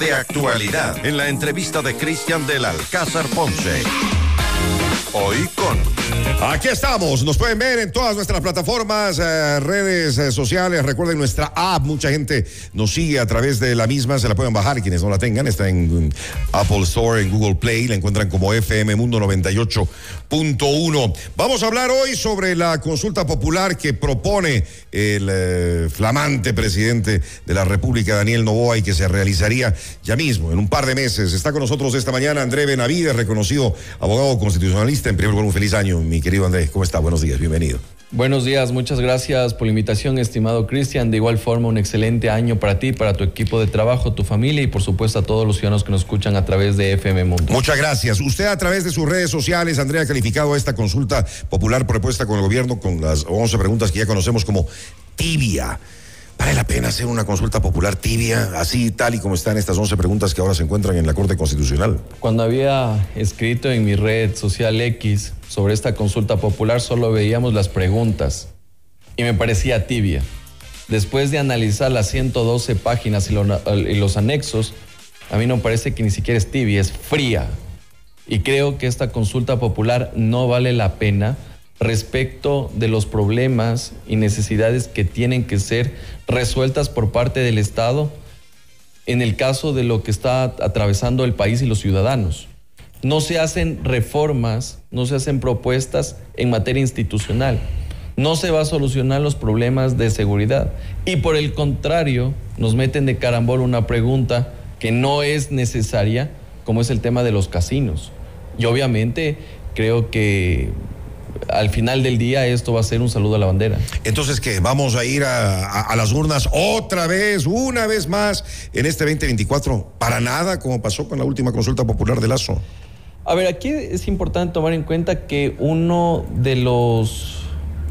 de actualidad en la entrevista de Cristian del Alcázar Ponce. Hoy con... Aquí estamos, nos pueden ver en todas nuestras plataformas, eh, redes eh, sociales, recuerden nuestra app, mucha gente nos sigue a través de la misma, se la pueden bajar quienes no la tengan, está en Apple Store, en Google Play, la encuentran como FM Mundo 98.1. Vamos a hablar hoy sobre la consulta popular que propone el eh, flamante presidente de la República, Daniel Novoa, y que se realizaría ya mismo, en un par de meses. Está con nosotros esta mañana André Benavides, reconocido abogado constitucionalista. En primer lugar, un feliz año, mi querido Andrés. ¿Cómo está? Buenos días, bienvenido. Buenos días, muchas gracias por la invitación, estimado Cristian. De igual forma, un excelente año para ti, para tu equipo de trabajo, tu familia y por supuesto a todos los ciudadanos que nos escuchan a través de FM Mundo. Muchas gracias. Usted a través de sus redes sociales, Andrea, ha calificado esta consulta popular propuesta con el gobierno con las 11 preguntas que ya conocemos como tibia. ¿Vale la pena hacer una consulta popular tibia, así tal y como están estas 11 preguntas que ahora se encuentran en la Corte Constitucional? Cuando había escrito en mi red social X sobre esta consulta popular, solo veíamos las preguntas y me parecía tibia. Después de analizar las 112 páginas y, lo- y los anexos, a mí no parece que ni siquiera es tibia, es fría. Y creo que esta consulta popular no vale la pena respecto de los problemas y necesidades que tienen que ser resueltas por parte del Estado en el caso de lo que está atravesando el país y los ciudadanos. No se hacen reformas, no se hacen propuestas en materia institucional. No se va a solucionar los problemas de seguridad. Y por el contrario, nos meten de carambol una pregunta que no es necesaria, como es el tema de los casinos. Y obviamente creo que al final del día esto va a ser un saludo a la bandera. Entonces, ¿qué? ¿Vamos a ir a, a- a las urnas otra vez, una vez más, en este 2024? Para nada, como pasó con la última consulta popular de Lazo. A ver, aquí es importante tomar en cuenta que uno de los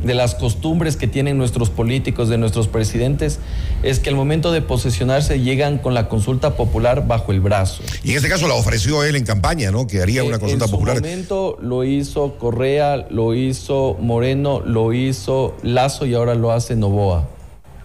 de las costumbres que tienen nuestros políticos, de nuestros presidentes, es que al momento de posesionarse llegan con la consulta popular bajo el brazo. Y en este caso la ofreció él en campaña, ¿no? Que haría una Eh, consulta en su popular. momento lo hizo Correa, lo hizo Moreno, lo hizo Lazo y ahora lo hace Novoa.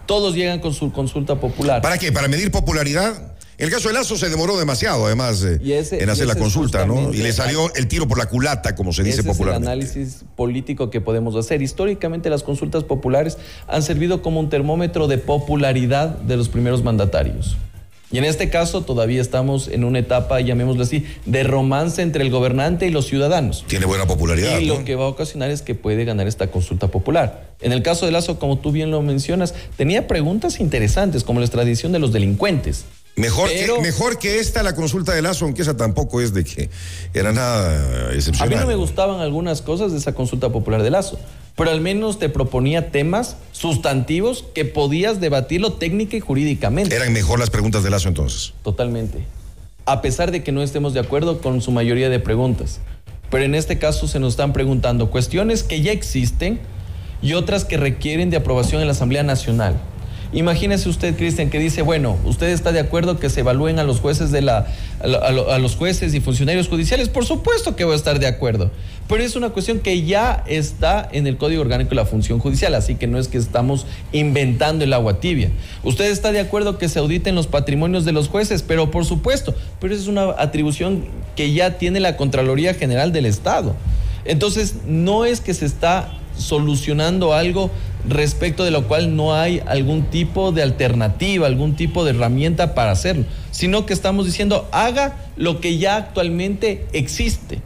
Todos llegan con su consulta popular. ¿Para qué? ¿Para medir popularidad? El caso de Lazo se demoró demasiado, además, eh, ese- en hacer la consulta, ¿no? Y le salió el tiro por la culata, como se dice Ese es el popularmente. análisis político que podemos hacer. Históricamente las consultas populares han servido como un termómetro de popularidad de los primeros mandatarios. Y en este caso todavía estamos en una etapa, llamémoslo así, de romance entre el gobernante y los ciudadanos. Tiene buena popularidad. Y ¿no? lo que va a ocasionar es que puede ganar esta consulta popular. En el caso de Lazo, como tú bien lo mencionas, tenía preguntas interesantes, como la extradición de los delincuentes. Mejor, Pero- que, mejor que esta la consulta de Lazo, aunque esa tampoco es de que era nada A mí excepcional. no me gustaban algunas cosas de esa consulta popular de Lazo, pero al menos te proponía temas sustantivos que podías debatirlo técnica y jurídicamente. Eran mejor las preguntas de Lazo entonces. Totalmente. A pesar de que no estemos de acuerdo con su mayoría de preguntas. Pero en este caso se nos están preguntando cuestiones que ya existen y otras que requieren de aprobación en la Asamblea Nacional. Imagínese usted, Cristian, que dice, bueno, ¿usted está de acuerdo que se evalúen a los jueces de la a, lo- a lo- a los jueces y funcionarios judiciales? Por supuesto que voy a estar de acuerdo. Pero es una cuestión que ya está en el Código Orgánico de la Función Judicial, así que no es que estamos inventando el agua tibia. ¿Usted está de acuerdo que se auditen los patrimonios de los jueces? Pero por supuesto, pero es una atribución que ya tiene la Contraloría General del Estado. Entonces, no es que se está solucionando algo respecto de lo cual no hay algún tipo de alternativa, algún tipo de herramienta para hacerlo, sino que estamos diciendo haga lo que ya actualmente existe.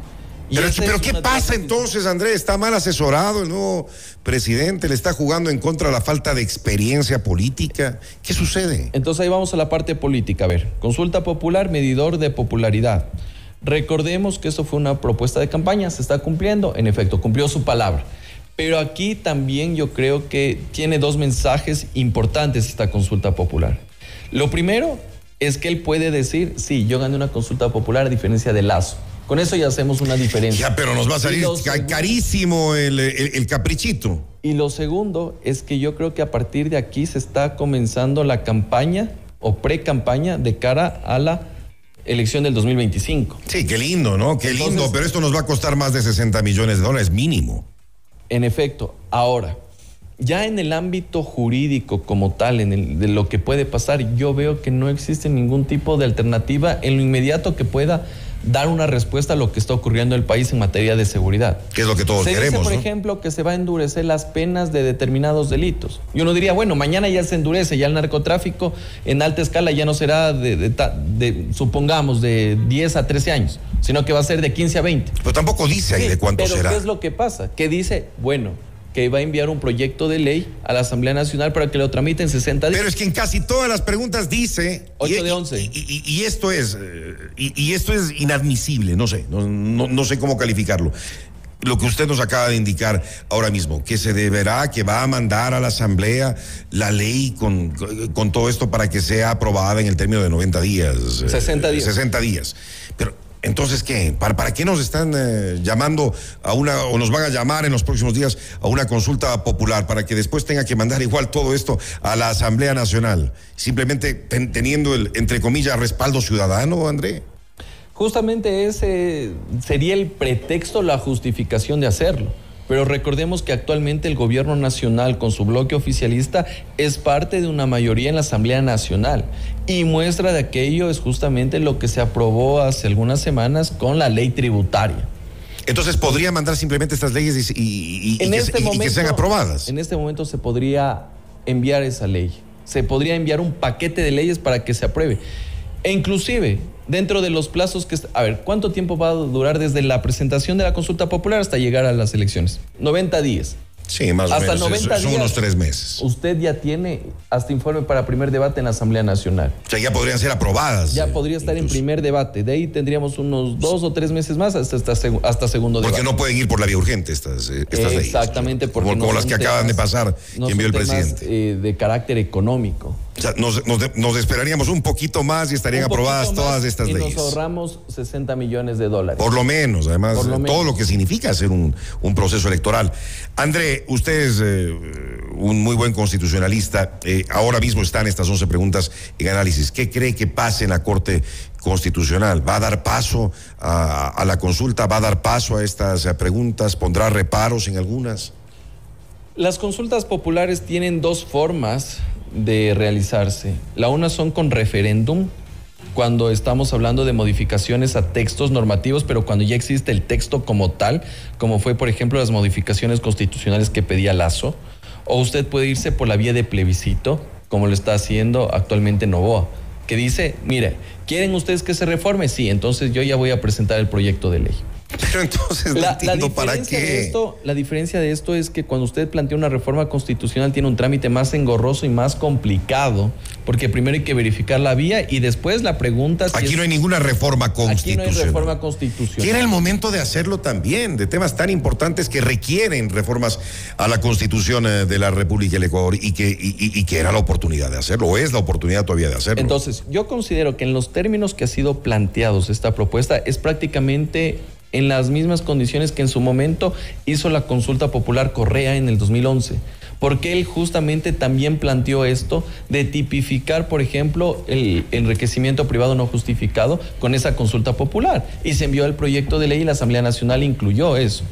Y Pero, ¿qué pasa entonces, Andrés? ¿Está mal asesorado el nuevo presidente? ¿Le está jugando en contra de la falta de experiencia política? ¿Qué sucede? Entonces ahí vamos a la parte política. A ver, consulta popular, medidor de popularidad. Recordemos que eso fue una propuesta de campaña, se está cumpliendo, en efecto, cumplió su palabra. Pero aquí también yo creo que tiene dos mensajes importantes esta consulta popular. Lo primero es que él puede decir, sí, yo gané una consulta popular a diferencia de Lazo. Con eso ya hacemos una diferencia. Ya, pero nos va a salir ca- carísimo el, el- el caprichito. Y lo segundo es que yo creo que a partir de aquí se está comenzando la campaña o pre-campaña de cara a la elección del 2025. Sí, qué lindo, ¿no? Qué lindo, pero esto nos va a costar más de 60 millones de dólares mínimo. En efecto, ahora, ya en el ámbito jurídico como tal, en el, de lo que puede pasar, yo veo que no existe ningún tipo de alternativa en lo inmediato que pueda dar una respuesta a lo que está ocurriendo en el país en materia de seguridad. Que es lo que todos se queremos. Dice, por ¿no? ejemplo, que se va a endurecer las penas de determinados delitos. Y uno diría, bueno, mañana ya se endurece, ya el narcotráfico en alta escala ya no será de, de, de supongamos, de 10 a 13 años, sino que va a ser de 15 a 20. Pero tampoco dice ahí Sí, de cuánto pero será. ¿qué es lo que pasa? Que dice, bueno, que va a enviar un proyecto de ley a la Asamblea Nacional para que lo tramite en 60 días. Pero es que en casi todas las preguntas dice. Ocho y, de once. Y, y- y esto es. eh, Y, esto es inadmisible, no sé, no, no- no sé cómo calificarlo. Lo que usted nos acaba de indicar ahora mismo, que se deberá, que va a mandar a la Asamblea la ley con, con todo esto para que sea aprobada en el término de 90 días. eh, 60 días. 60 días. Pero, entonces, ¿qué? ¿Para, para qué nos están eh, llamando a una, o nos van a llamar en los próximos días a una consulta popular para que después tenga que mandar igual todo esto a la Asamblea Nacional? Simplemente ten- teniendo el, entre comillas, respaldo ciudadano, André. Justamente ese sería el pretexto, la justificación de hacerlo. Pero recordemos que actualmente el gobierno nacional con su bloque oficialista es parte de una mayoría en la Asamblea Nacional y muestra de aquello es justamente lo que se aprobó hace algunas semanas con la ley tributaria. Entonces, ¿podría mandar simplemente estas leyes y, y- y- y En que, este y momento, que sean aprobadas? En este momento se podría enviar esa ley. Se podría enviar un paquete de leyes para que se apruebe. E inclusive, dentro de los plazos que... A ver, ¿cuánto tiempo va a durar desde la presentación de la consulta popular hasta llegar a las elecciones? 90 días. Sí, más o menos. 90 Son días. unos tres meses. Usted ya tiene hasta informe para primer debate en la Asamblea Nacional. O sea, ya podrían ser aprobadas. Ya eh, podría estar en primer debate. De ahí tendríamos unos dos o tres meses más hasta, hasta, hasta segundo Porque debate. no pueden ir por la vía urgente estas, eh, estas leyes. Exactamente, porque Como, no como las que acaban de pasar, no que envió el temas, presidente. eh, de carácter económico. O sea, nos, nos de- nos esperaríamos un poquito más y estarían Un aprobadas todas estas y leyes. nos ahorramos 60 millones de dólares. Por lo menos, además, lo eh, menos. todo lo que significa hacer un, un proceso electoral. André, usted es eh, un muy buen constitucionalista. Eh, ahora mismo están estas 11 preguntas en análisis. ¿Qué cree que pase en la Corte Constitucional? ¿Va a dar paso a, a la consulta? ¿Va a dar paso a estas preguntas? ¿Pondrá reparos en algunas? Las consultas populares tienen dos formas de realizarse. La una son con referéndum, cuando estamos hablando de modificaciones a textos normativos, pero cuando ya existe el texto como tal, como fue, por ejemplo, las modificaciones constitucionales que pedía Lazo, o usted puede irse por la vía de plebiscito, como lo está haciendo actualmente Novoa, que dice, mire, ¿quieren ustedes que se reforme? Sí, entonces yo ya voy a presentar el proyecto de ley. Pero entonces no La, la entiendo para diferencia de qué. esto, la diferencia de esto es que cuando usted plantea una reforma constitucional tiene un trámite más engorroso y más complicado, porque primero hay que verificar la vía y después la pregunta si Aquí es- no hay ninguna reforma aquí no constitucional. hay reforma constitucional. era el momento de hacerlo también, de temas tan importantes que requieren reformas a la Constitución eh, de la República del Ecuador y que, y, y- y que era la oportunidad de hacerlo, o es la oportunidad todavía de hacerlo. Entonces, yo considero que en los términos que ha sido planteados esta propuesta es prácticamente en las mismas condiciones que en su momento hizo la consulta popular Correa en el 2011. Porque él justamente también planteó esto de tipificar, por ejemplo, el enriquecimiento privado no justificado con esa consulta popular. Y se envió el proyecto de ley y la Asamblea Nacional incluyó eso.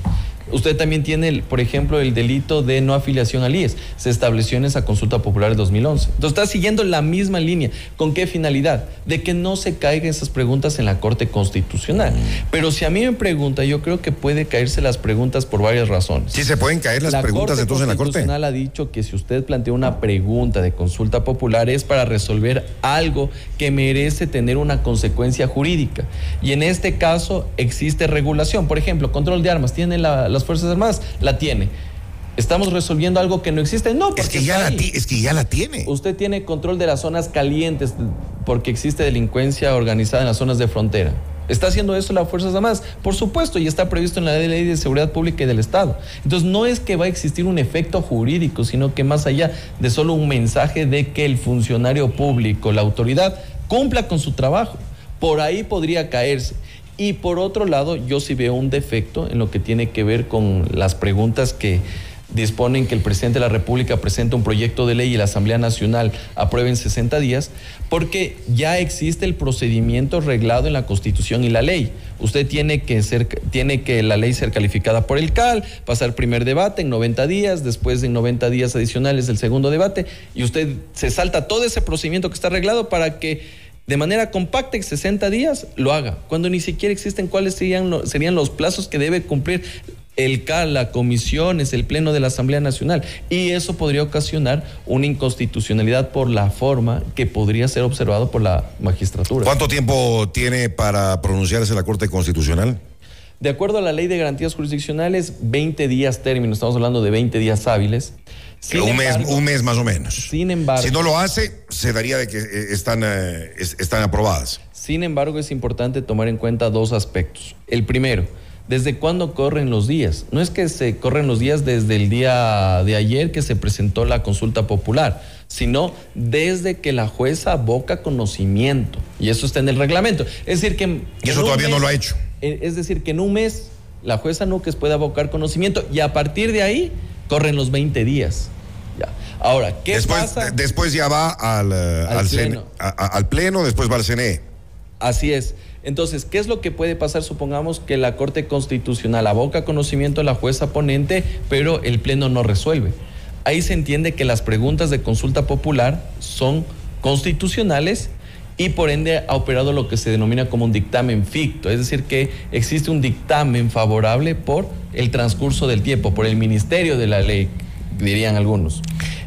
Usted también tiene, el, por ejemplo, el delito de no afiliación al IES. Se estableció en esa consulta popular de 2011. Entonces está siguiendo la misma línea. ¿Con qué finalidad? De que no se caigan esas preguntas en la Corte Constitucional. Pero si a mí me pregunta, yo creo que puede caerse las preguntas por varias razones. Sí se pueden caer las la preguntas Corte entonces en la Corte. Constitucional ha dicho que si usted plantea una pregunta de consulta popular es para resolver algo que merece tener una consecuencia jurídica. Y en este caso existe regulación. Por ejemplo, control de armas. ¿Tiene la- las Fuerzas Armadas? La tiene. ¿Estamos resolviendo algo que no existe? No, porque Es que, ya la, es que ya la tiene. Usted tiene control de las zonas calientes porque existe delincuencia organizada en las zonas de frontera. ¿Está haciendo eso las Fuerzas Armadas? Por supuesto, y está previsto en la Ley de Seguridad Pública y del Estado. Entonces, no es que va a existir un efecto jurídico, sino que más allá de solo un mensaje de que el funcionario público, la autoridad, cumpla con su trabajo. Por ahí podría caerse. Y por otro lado, yo sí veo un defecto en lo que tiene que ver con las preguntas que disponen que el presidente de la República presente un proyecto de ley y la Asamblea Nacional apruebe en 60 días, porque ya existe el procedimiento reglado en la Constitución y la ley. Usted tiene que ser, tiene que la ley ser calificada por el CAL, pasar primer debate en 90 días, después en 90 días adicionales el segundo debate, y usted se salta todo ese procedimiento que está arreglado para que de manera compacta en 60 días lo haga, cuando ni siquiera existen cuáles serían, serían los plazos que debe cumplir el CAL, la comisión, es el Pleno de la Asamblea Nacional. Y eso podría ocasionar una inconstitucionalidad por la forma que podría ser observado por la magistratura. ¿Cuánto tiempo tiene para pronunciarse la Corte Constitucional? De acuerdo a la ley de garantías jurisdiccionales, 20 días término, estamos hablando de 20 días hábiles. Un, mes, un mes más o menos. Sin embargo. Si no lo hace, se daría de que eh, están, eh, están aprobadas. Sin embargo, es importante tomar en cuenta dos aspectos. El primero, ¿Desde cuándo corren los días? No es que se corren los días desde el día de ayer que se presentó la consulta popular, sino desde que la jueza aboca conocimiento. Y eso está en el reglamento. Es decir, que... Y eso todavía no lo ha hecho. Eh, es decir, que en un mes la jueza Núquez puede abocar conocimiento y a partir de ahí corren los 20 días. Ya. Ahora, ¿qué después, pasa? Después ya va al, eh, al, pleno. al pleno, después va al CNE. Así es. Entonces, ¿qué es lo que puede pasar? Supongamos que la Corte Constitucional aboca conocimiento a la jueza ponente, pero el Pleno no resuelve. Ahí se entiende que las preguntas de consulta popular son constitucionales y por ende ha operado lo que se denomina como un dictamen ficto, es decir, que existe un dictamen favorable por el transcurso del tiempo, por el ministerio de la ley, dirían algunos.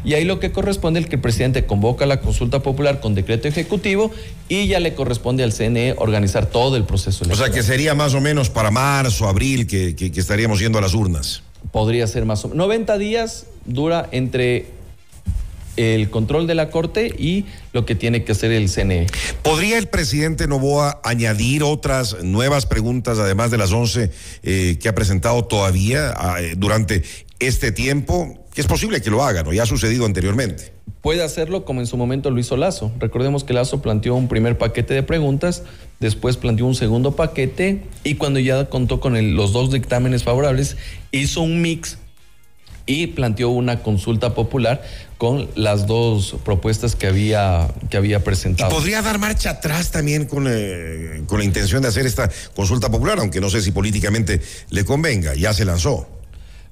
Y ahí lo que corresponde es que el presidente convoca la consulta popular con decreto ejecutivo y ya le corresponde al CNE organizar todo el proceso electoral. O sea que sería más o menos para marzo, abril que, que, estaríamos yendo a las urnas. Podría ser más o menos. 90 días dura entre el control de la Corte y lo que tiene que hacer el CNE. ¿Podría el presidente Novoa añadir otras nuevas preguntas, además de las 11 eh, que ha presentado todavía ah, eh, durante este tiempo? que es posible que lo hagan, o ya ha sucedido anteriormente. Puede hacerlo como en su momento lo hizo Lazo. Recordemos que Lazo planteó un primer paquete de preguntas, después planteó un segundo paquete y cuando ya contó con los dos dictámenes favorables, hizo un mix y planteó una consulta popular con las dos propuestas que había, que había presentado. ¿Y podría dar marcha atrás también con, eh, con la intención de hacer esta consulta popular, aunque no sé si políticamente le convenga, ya se lanzó.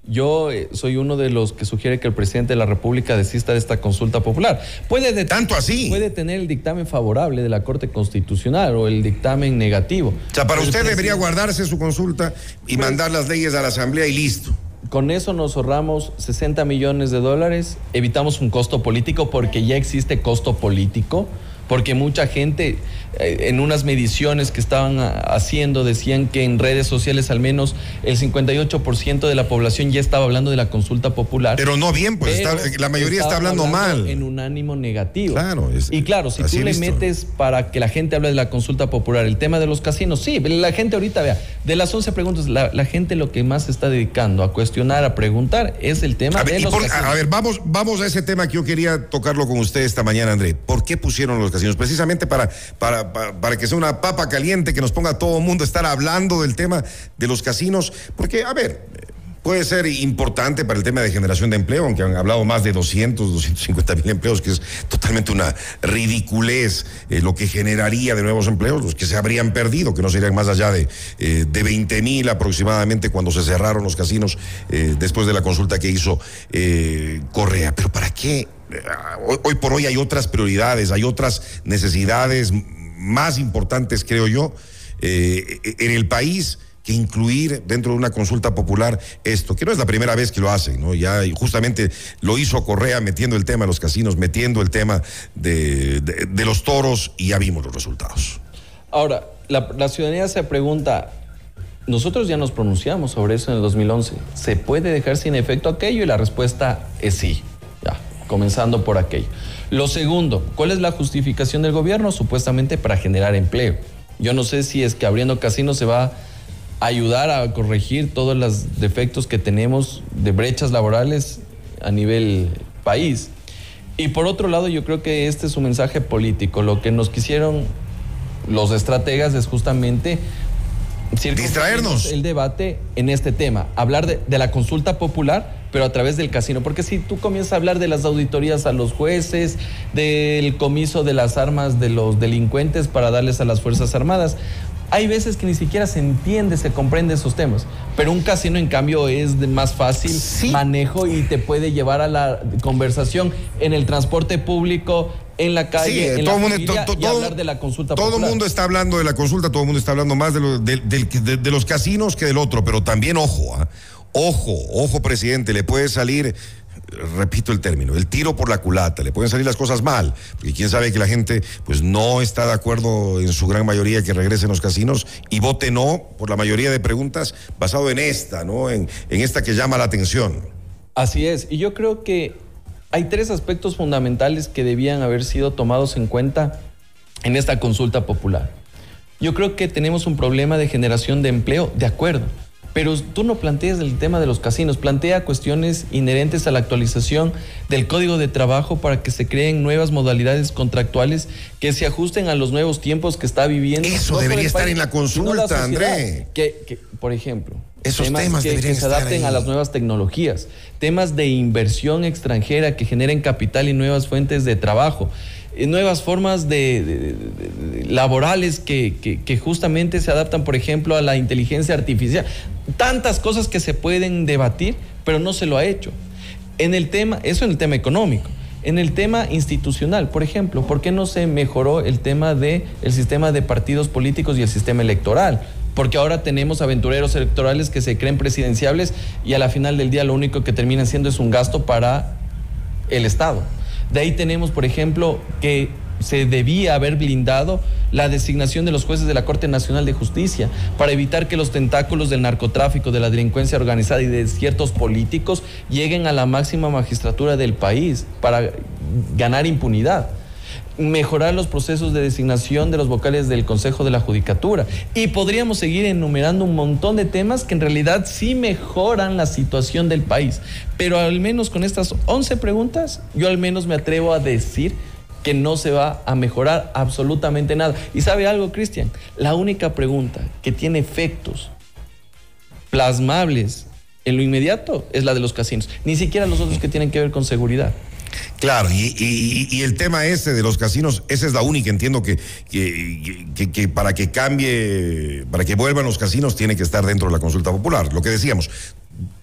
Yo eh, soy uno de los que sugiere que el presidente de la República desista de esta consulta popular. Puede de, tanto así. Puede tener el dictamen favorable de la Corte Constitucional o el dictamen negativo. O sea, para usted debería guardarse su consulta y pues mandar las leyes a la Asamblea y listo. Con eso nos ahorramos 60 millones de dólares, evitamos un costo político porque ya existe costo político porque mucha gente en unas mediciones que estaban ah, haciendo decían que en redes sociales al menos el 58% de la población ya estaba hablando de la consulta popular. Pero no bien, pues la mayoría está hablando, mal. En un ánimo negativo. Claro. y claro, si tú le metes para que la gente hable de la consulta popular, el tema de los casinos, sí, la gente ahorita, vea, de las 11 preguntas, la, gente lo que más se está dedicando a cuestionar, a preguntar, es el tema de los casinos. A ver, vamos, vamos a ese tema que yo quería tocarlo con usted esta mañana, André. ¿Por qué pusieron los casinos? precisamente para, para, para, que sea una papa caliente que nos ponga todo el mundo a estar hablando del tema de los casinos, porque, a ver, puede ser importante para el tema de generación de empleo, aunque han hablado más de 200, 250 mil empleos, que es totalmente una ridiculez eh, lo que generaría de nuevos empleos, los que se habrían perdido, que no serían más allá de, eh, de 20 mil aproximadamente cuando se cerraron los casinos eh, después de la consulta que hizo Correa. Pero ¿para qué? hoy, por hoy hay otras prioridades, hay otras necesidades más importantes, creo yo, eh, en el país que incluir dentro de una consulta popular esto, que no es la primera vez que lo hacen, ¿no? Ya justamente lo hizo Correa metiendo el tema de los casinos, metiendo el tema de, los toros y ya vimos los resultados. Ahora, la, la, ciudadanía se pregunta, nosotros ya nos pronunciamos sobre eso en el 2011, ¿se puede dejar sin efecto aquello? Y la respuesta es sí comenzando por aquello. Lo segundo, ¿cuál es la justificación del gobierno? Supuestamente para generar empleo. Yo no sé si es que abriendo casinos se va a ayudar a corregir todos los defectos que tenemos de brechas laborales a nivel país. Y por otro lado, yo creo que este es un mensaje político. Lo que nos quisieron los estrategas es justamente distraernos. El debate en este tema, hablar de, de, la consulta popular, pero a través del casino. Porque si tú comienzas a hablar de las auditorías a los jueces, del comiso de las armas de los delincuentes para darles a las Fuerzas Armadas, hay veces que ni siquiera se entiende, se comprende esos temas. Pero un casino, en cambio, es de más fácil manejo y te puede llevar a la conversación en el transporte público, en la calle, en todo la mundo, y hablar de la consulta Todo el mundo está hablando de la consulta, todo el mundo está hablando más de, de, los casinos que del otro, pero también ojo, ¿ah? Ojo, ojo, presidente, le puede salir repito el término, el tiro por la culata, le pueden salir las cosas mal, porque quién sabe que la gente pues no está de acuerdo en su gran mayoría que regresen los casinos y vote no por la mayoría de preguntas basado en esta, ¿no? En, en esta que llama la atención. Así es, y yo creo que hay tres aspectos fundamentales que debían haber sido tomados en cuenta en esta consulta popular. Yo creo que tenemos un problema de generación de empleo, de acuerdo pero tú no planteas el tema de los casinos, plantea cuestiones inherentes a la actualización del código de trabajo para que se creen nuevas modalidades contractuales que se ajusten a los nuevos tiempos que está viviendo. Eso debería estar en la consulta, André. Que, por ejemplo, Esos temas, que, se adapten a las nuevas tecnologías, temas de inversión extranjera que generen capital y nuevas fuentes de trabajo. Eh, nuevas formas de, laborales que, que, justamente se adaptan, por ejemplo, a la inteligencia artificial. Tantas cosas que se pueden debatir, pero no se lo ha hecho. En el tema, eso en el tema económico. En el tema institucional, por ejemplo, ¿por qué no se mejoró el tema del el sistema de partidos políticos y el sistema electoral? Porque ahora tenemos aventureros electorales que se creen presidenciables y a la final del día lo único que terminan siendo es un gasto para el Estado. De ahí tenemos, por ejemplo, que se debía haber blindado la designación de los jueces de la Corte Nacional de Justicia para evitar que los tentáculos del narcotráfico, de la delincuencia organizada y de ciertos políticos lleguen a la máxima magistratura del país para ganar impunidad mejorar los procesos de designación de los vocales del Consejo de la Judicatura. Y podríamos seguir enumerando un montón de temas que en realidad sí mejoran la situación del país. Pero al menos con estas 11 preguntas, yo al menos me atrevo a decir que no se va a mejorar absolutamente nada. Y sabe algo, Cristian, la única pregunta que tiene efectos plasmables en lo inmediato es la de los casinos, ni siquiera los otros que tienen que ver con seguridad. Claro, y, el tema ese de los casinos, esa es la única, entiendo que, que, para que cambie, para que vuelvan los casinos, tiene que estar dentro de la consulta popular. Lo que decíamos,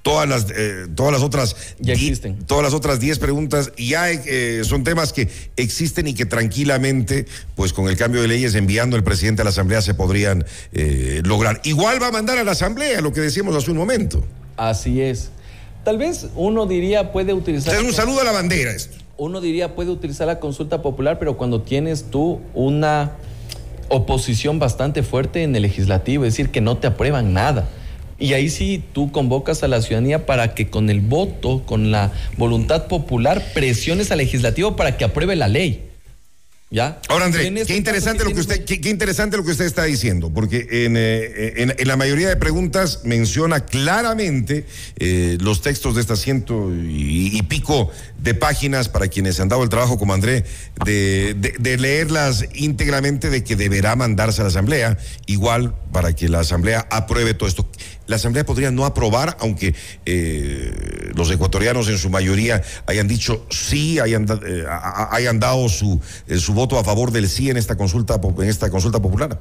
todas las eh, todas las otras ya existen. todas las otras 10 preguntas ya eh, son temas que existen y que tranquilamente pues con el cambio de leyes enviando el presidente a la asamblea se podrían eh, lograr igual va a mandar a la asamblea lo que decíamos hace un momento así es tal vez uno diría puede utilizar es un saludo a la bandera esto uno diría puede utilizar la consulta popular, pero cuando tienes tú una oposición bastante fuerte en el legislativo, es decir, que no te aprueban nada. Y ahí sí tú convocas a la ciudadanía para que con el voto, con la voluntad popular, presiones al legislativo para que apruebe la ley. ¿Ya? Ahora, André, qué interesante, lo que usted, qué, interesante lo que usted está diciendo, porque en, eh, la mayoría de preguntas menciona claramente eh, los textos de estas ciento y, pico de páginas para quienes han dado el trabajo como André, de, de, leerlas íntegramente, de que deberá mandarse a la Asamblea, igual para que la Asamblea apruebe todo esto la Asamblea podría no aprobar, aunque eh, los ecuatorianos en su mayoría hayan dicho sí, hayan, eh, hayan dado su, eh, su voto a favor del sí en esta consulta, en esta consulta popular.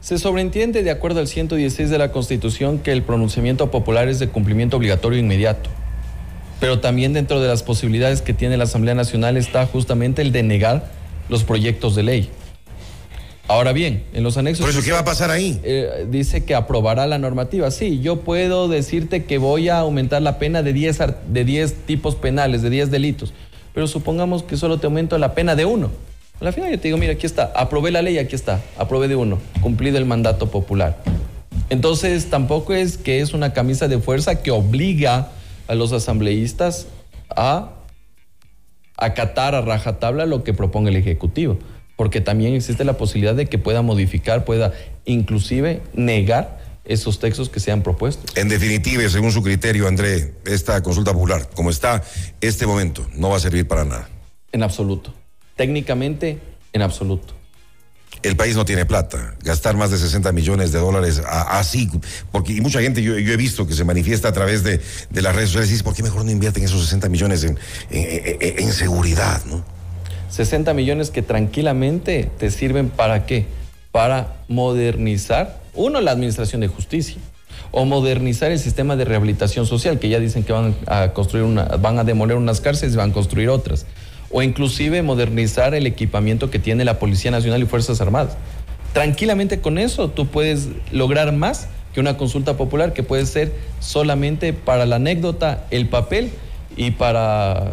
Se sobreentiende, de acuerdo al 116 de la Constitución, que el pronunciamiento popular es de cumplimiento obligatorio inmediato. Pero también dentro de las posibilidades que tiene la Asamblea Nacional está justamente el de negar los proyectos de ley. Ahora bien, en los anexos... ¿Por eso qué va a pasar ahí? Eh, dice que aprobará la normativa. Sí, yo puedo decirte que voy a aumentar la pena de 10, de 10 tipos penales, de 10 delitos. Pero supongamos que solo te aumento la pena de uno. Al final yo te digo, mira, aquí está, aprobé la ley, aquí está, aprobé de uno, cumplido el mandato popular. Entonces tampoco es que es una camisa de fuerza que obliga a los asambleístas a acatar a rajatabla lo que proponga el Ejecutivo porque también existe la posibilidad de que pueda modificar, pueda inclusive negar esos textos que se han propuesto. En definitiva, según su criterio, André, esta consulta popular, como está este momento, no va a servir para nada. En absoluto. Técnicamente, en absoluto. el país no tiene plata. Gastar más de 60 millones de dólares así, porque y mucha gente yo, he visto que se manifiesta a través de, las redes sociales y dice, ¿por qué mejor no invierten esos 60 millones en, en, seguridad? ¿no? 60 millones que tranquilamente te sirven para qué? Para modernizar, uno, la administración de justicia o modernizar el sistema de rehabilitación social, que ya dicen que van a construir una, van a demoler unas cárceles y van a construir otras, o inclusive modernizar el equipamiento que tiene la Policía Nacional y Fuerzas Armadas. Tranquilamente con eso tú puedes lograr más que una consulta popular que puede ser solamente para la anécdota, el papel y para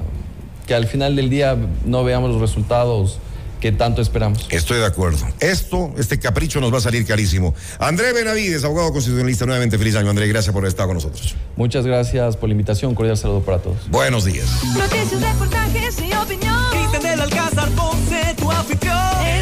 que al final del día no veamos los resultados que tanto esperamos. Estoy de acuerdo. Esto, este capricho nos va a salir carísimo. André Benavides, abogado constitucionalista, nuevamente feliz año. André, gracias por estar con nosotros. Muchas gracias por la invitación. Cordial saludo para todos. Buenos días. Noticias, reportajes y opinión.